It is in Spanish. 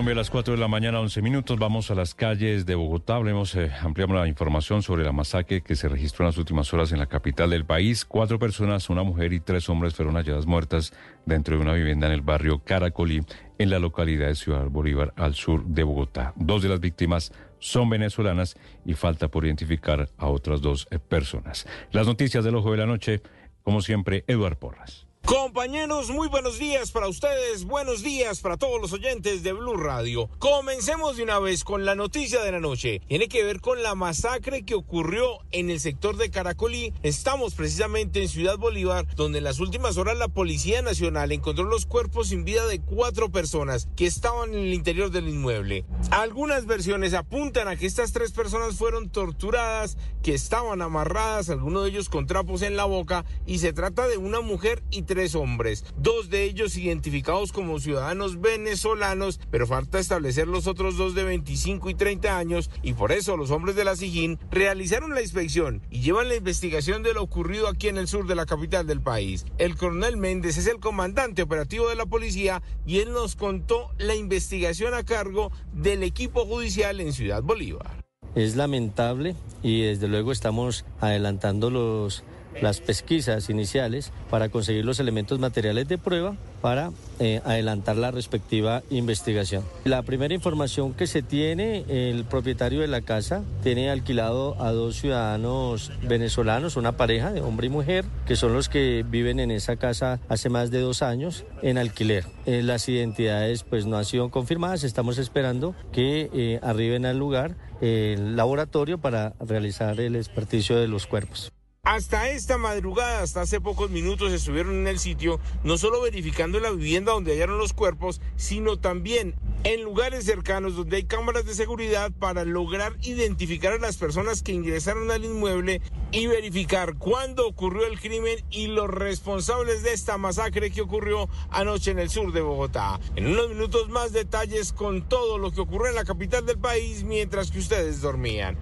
Colombia a las 4 de la mañana, 11 minutos. Vamos a las calles de Bogotá. Hablemos, eh, ampliamos la información sobre la masacre que se registró en las últimas horas en la capital del país. Cuatro personas, una mujer y tres hombres fueron halladas muertas dentro de una vivienda en el barrio Caracolí, en la localidad de Ciudad Bolívar, al sur de Bogotá. Dos de las víctimas son venezolanas y falta por identificar a otras dos eh, personas. Las noticias del ojo de la noche, como siempre, Eduard Porras. Compañeros, muy buenos días para ustedes, buenos días para todos los oyentes de Blue Radio. Comencemos de una vez con la noticia de la noche. Tiene que ver con la masacre que ocurrió en el sector de Caracolí. Estamos precisamente en Ciudad Bolívar, donde en las últimas horas la Policía Nacional encontró los cuerpos sin vida de cuatro personas que estaban en el interior del inmueble. Algunas versiones apuntan a que estas tres personas fueron torturadas, que estaban amarradas, algunos de ellos con trapos en la boca, y se trata de una mujer y hombres, dos de ellos identificados como ciudadanos venezolanos, pero falta establecer los otros dos de 25 y 30 años y por eso los hombres de la SIGIN realizaron la inspección y llevan la investigación de lo ocurrido aquí en el sur de la capital del país. El coronel Méndez es el comandante operativo de la policía y él nos contó la investigación a cargo del equipo judicial en Ciudad Bolívar. Es lamentable y desde luego estamos adelantando los las pesquisas iniciales para conseguir los elementos materiales de prueba para eh, adelantar la respectiva investigación. La primera información que se tiene, el propietario de la casa tiene alquilado a dos ciudadanos venezolanos, una pareja de hombre y mujer, que son los que viven en esa casa hace más de dos años en alquiler. Eh, las identidades pues no han sido confirmadas, estamos esperando que eh, arriben al lugar el laboratorio para realizar el experticio de los cuerpos. Hasta esta madrugada, hasta hace pocos minutos, estuvieron en el sitio, no solo verificando la vivienda donde hallaron los cuerpos, sino también en lugares cercanos donde hay cámaras de seguridad para lograr identificar a las personas que ingresaron al inmueble y verificar cuándo ocurrió el crimen y los responsables de esta masacre que ocurrió anoche en el sur de Bogotá. En unos minutos más detalles con todo lo que ocurrió en la capital del país mientras que ustedes dormían.